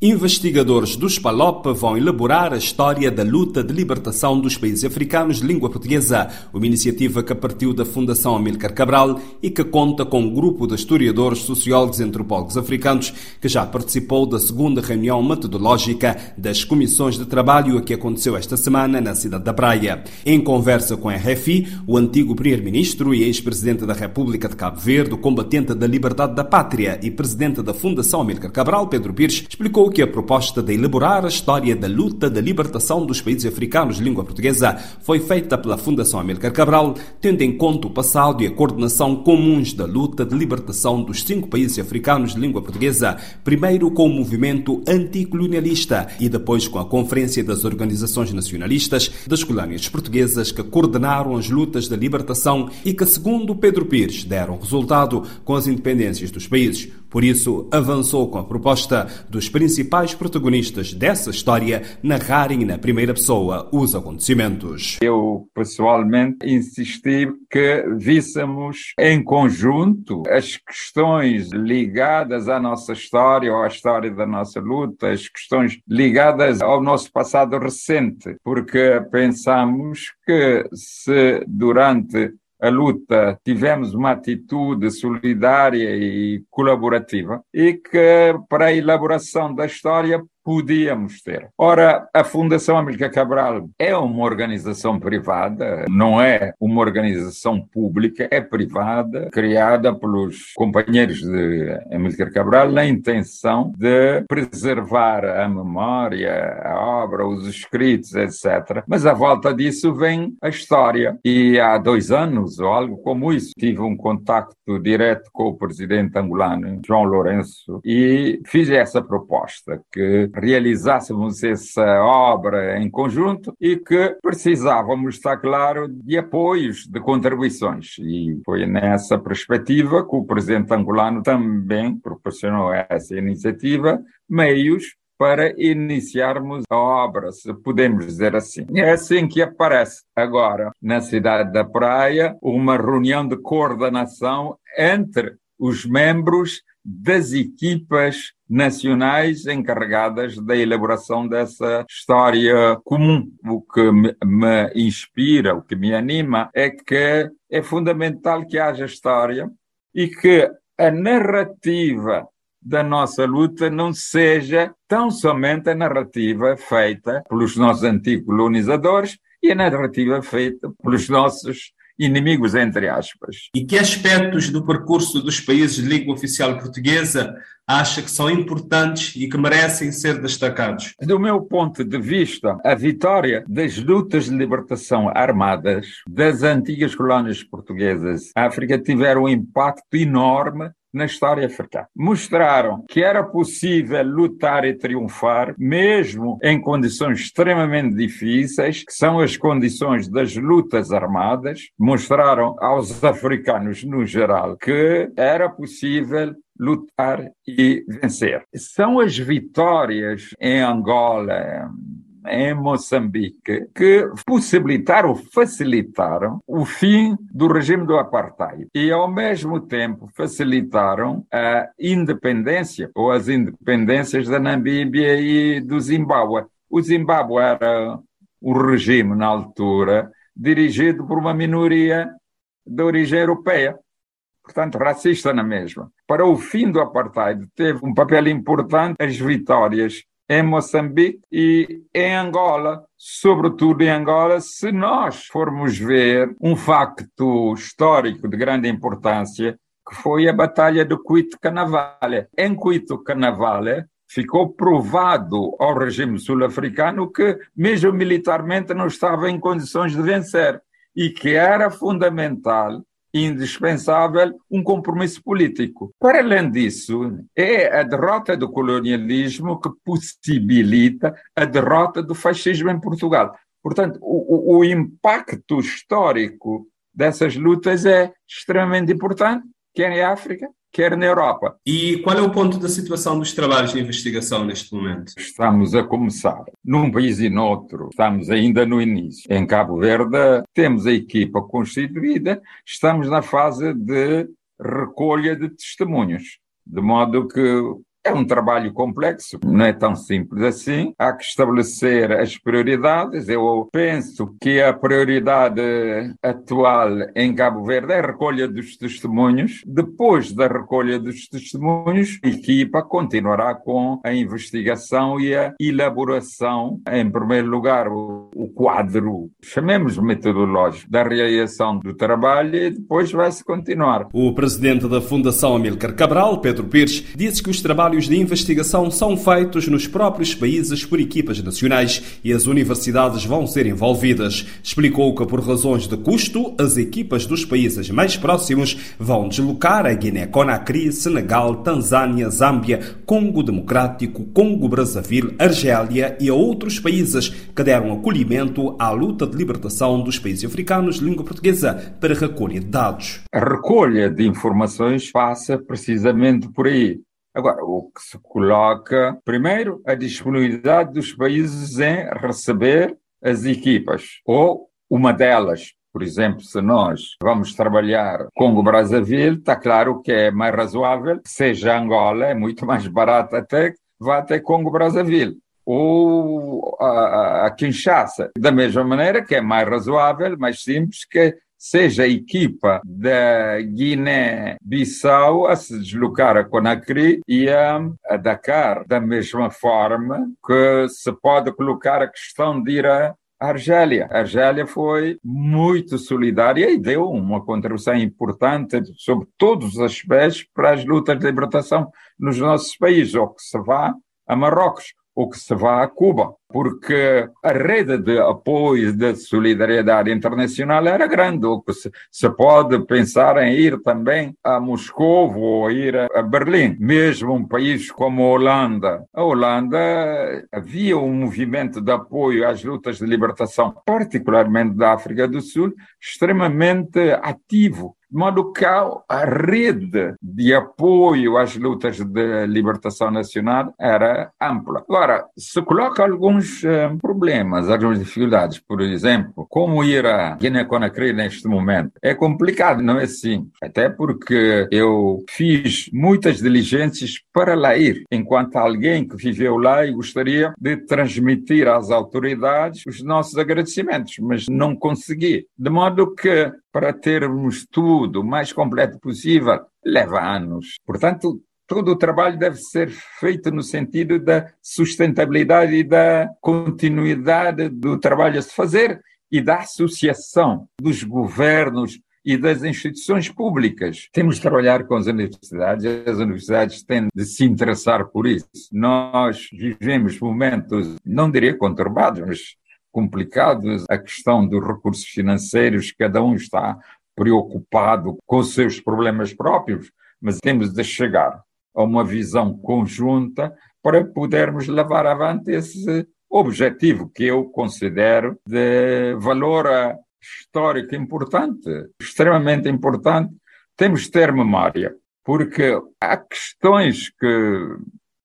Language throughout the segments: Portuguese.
Investigadores do SPALOP vão elaborar a história da luta de libertação dos países africanos de língua portuguesa, uma iniciativa que partiu da Fundação Amílcar Cabral e que conta com um grupo de historiadores, sociólogos e antropólogos africanos que já participou da segunda reunião metodológica das comissões de trabalho que aconteceu esta semana na cidade da Praia. Em conversa com a RFI, o antigo primeiro-ministro e ex-presidente da República de Cabo Verde, combatente da liberdade da pátria e presidente da Fundação Amílcar Cabral, Pedro Pires, explicou que a proposta de elaborar a história da luta da libertação dos países africanos de língua portuguesa foi feita pela Fundação Amílcar Cabral, tendo em conta o passado e a coordenação comuns da luta de libertação dos cinco países africanos de língua portuguesa, primeiro com o movimento anticolonialista e depois com a Conferência das Organizações Nacionalistas das Colónias Portuguesas que coordenaram as lutas da libertação e que, segundo Pedro Pires, deram resultado com as independências dos países. Por isso, avançou com a proposta dos principais protagonistas dessa história narrarem na primeira pessoa os acontecimentos. Eu, pessoalmente, insisti que víssemos em conjunto as questões ligadas à nossa história ou à história da nossa luta, as questões ligadas ao nosso passado recente, porque pensamos que se durante a luta, tivemos uma atitude solidária e colaborativa e que para a elaboração da história podíamos ter. Ora, a Fundação Amílcar Cabral é uma organização privada, não é uma organização pública, é privada, criada pelos companheiros de Amílcar Cabral na intenção de preservar a memória, a obra, os escritos, etc. Mas à volta disso vem a história. E há dois anos, ou algo como isso, tive um contacto direto com o presidente angolano, João Lourenço, e fiz essa proposta que realizássemos essa obra em conjunto e que precisávamos, está claro, de apoios, de contribuições. E foi nessa perspectiva que o presidente angolano também proporcionou essa iniciativa meios para iniciarmos a obra, se podemos dizer assim. É assim que aparece agora, na cidade da Praia, uma reunião de coordenação entre os membros das equipas nacionais encarregadas da elaboração dessa história comum. O que me inspira, o que me anima é que é fundamental que haja história e que a narrativa da nossa luta não seja tão somente a narrativa feita pelos nossos anticolonizadores e a narrativa feita pelos nossos inimigos, entre aspas. E que aspectos do percurso dos países de língua oficial portuguesa acha que são importantes e que merecem ser destacados? Do meu ponto de vista, a vitória das lutas de libertação armadas das antigas colónias portuguesas África tiveram um impacto enorme na história africana. Mostraram que era possível lutar e triunfar, mesmo em condições extremamente difíceis, que são as condições das lutas armadas. Mostraram aos africanos, no geral, que era possível lutar e vencer. São as vitórias em Angola, em Moçambique que possibilitaram, facilitaram o fim do regime do apartheid e, ao mesmo tempo, facilitaram a independência ou as independências da Namíbia e do Zimbábue. O Zimbábue era o regime, na altura, dirigido por uma minoria de origem europeia portanto, racista na mesma. Para o fim do apartheid, teve um papel importante as vitórias em Moçambique e em Angola, sobretudo em Angola, se nós formos ver um facto histórico de grande importância, que foi a Batalha de Cuito Canavale. Em Cuito Canavale, ficou provado ao regime sul-africano que, mesmo militarmente, não estava em condições de vencer e que era fundamental indispensável um compromisso político. Para além disso, é a derrota do colonialismo que possibilita a derrota do fascismo em Portugal. Portanto, o, o, o impacto histórico dessas lutas é extremamente importante, quer em África, quer na Europa. E qual é o ponto da situação dos trabalhos de investigação neste momento? Estamos a começar. Num país e noutro, estamos ainda no início. Em Cabo Verde, temos a equipa constituída, estamos na fase de recolha de testemunhos. De modo que É um trabalho complexo, não é tão simples assim. Há que estabelecer as prioridades. Eu penso que a prioridade atual em Cabo Verde é a recolha dos testemunhos. Depois da recolha dos testemunhos, a equipa continuará com a investigação e a elaboração, em primeiro lugar, o, quadro, chamemos metodológico, da realização do trabalho e depois vai-se continuar. O presidente da Fundação Amílcar Cabral, Pedro Pires, disse que os trabalhos de investigação são feitos nos próprios países por equipas nacionais e as universidades vão ser envolvidas. Explicou que, por razões de custo, as equipas dos países mais próximos vão deslocar a Guiné-Conakry, Senegal, Tanzânia, Zâmbia, Congo Democrático, Congo-Brazzaville, Argélia e a outros países que deram acolhimento à luta de libertação dos países africanos de língua portuguesa para recolha de dados. A recolha de informações passa precisamente por aí. Agora, o que se coloca, primeiro, a disponibilidade dos países em receber as equipas, ou uma delas. Por exemplo, se nós vamos trabalhar com o Brazzaville, está claro que é mais razoável seja Angola, é muito mais barato até vá até Congo Brazzaville ou a, a Kinshasa. Da mesma maneira que é mais razoável, mais simples que seja a equipa da Guiné-Bissau a se deslocar a Conakry e a, Dakar, da mesma forma que se pode colocar a questão de ir a Argélia. A Argélia foi muito solidária e deu uma contribuição importante sobre todos os aspectos para as lutas de libertação nos nossos países, ou que se vá a Marrocos ou que se vá a Cuba, porque a rede de apoio de solidariedade internacional era grande, ou que se, se pode pensar em ir também a Moscou ou ir a Berlim, mesmo um país como a Holanda. A Holanda havia um movimento de apoio às lutas de libertação, particularmente da África do Sul, extremamente ativo de modo que a rede de apoio às lutas de libertação nacional era ampla. Agora, se coloca alguns uh, problemas, algumas dificuldades, por exemplo, como ir a Guiné-Conakry neste momento? É complicado, não é simples, até porque eu fiz muitas diligências para lá ir, enquanto alguém que viveu lá e gostaria de transmitir às autoridades os nossos agradecimentos, mas não consegui. De modo que para termos tudo o mais completo possível, leva anos. Portanto, todo o trabalho deve ser feito no sentido da sustentabilidade e da continuidade do trabalho a se fazer e da associação dos governos e das instituições públicas. Temos de trabalhar com as universidades, as universidades têm de se interessar por isso. Nós vivemos momentos, não diria conturbados, mas complicados, a questão dos recursos financeiros, cada um está preocupado com os seus problemas próprios, mas temos de chegar a uma visão conjunta para podermos levar avante esse objetivo que eu considero de valor histórico importante, extremamente importante. Temos de ter memória, porque há questões que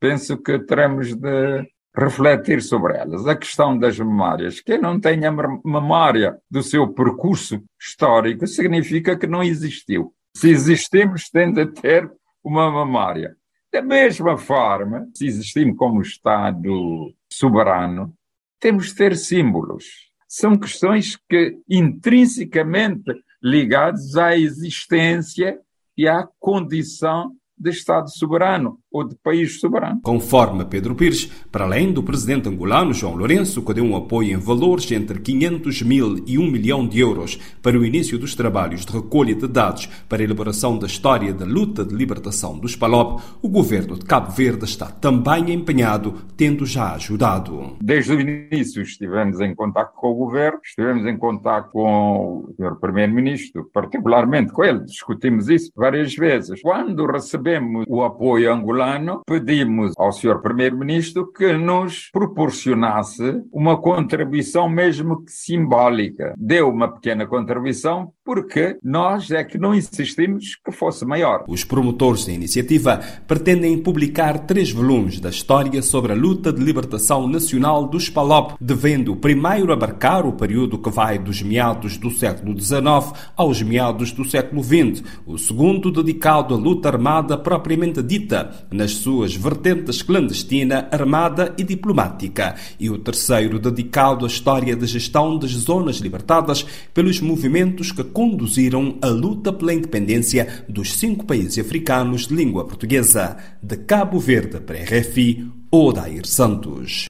penso que teremos de refletir sobre elas. A questão das memórias. Quem não tem a memória do seu percurso histórico significa que não existiu. Se existimos, tem de ter uma memória. Da mesma forma, se existimos como Estado soberano, temos de ter símbolos. São questões que intrinsecamente ligadas à existência e à condição de Estado soberano ou de país soberano. Conforme Pedro Pires, para além do presidente angolano João Lourenço, que deu um apoio em valores entre 500 mil e 1 milhão de euros para o início dos trabalhos de recolha de dados para a elaboração da história da luta de libertação dos PALOP, o governo de Cabo Verde está também empenhado, tendo já ajudado. Desde o início estivemos em contato com o governo, estivemos em contato com o senhor primeiro-ministro, particularmente com ele, discutimos isso várias vezes. Quando recebemos o apoio angolano, angolano, pedimos ao Sr. Primeiro-Ministro que nos proporcionasse uma contribuição, mesmo que simbólica. Deu uma pequena contribuição porque nós é que não insistimos que fosse maior. Os promotores da iniciativa pretendem publicar três volumes da história sobre a luta de libertação nacional dos PALOP, devendo primeiro abarcar o período que vai dos meados do século XIX aos meados do século XX, o segundo dedicado à luta armada propriamente dita, nas suas vertentes clandestina, armada e diplomática, e o terceiro dedicado à história da gestão das zonas libertadas pelos movimentos que conduziram a luta pela independência dos cinco países africanos de língua portuguesa, de Cabo Verde para RFI, Odair Santos.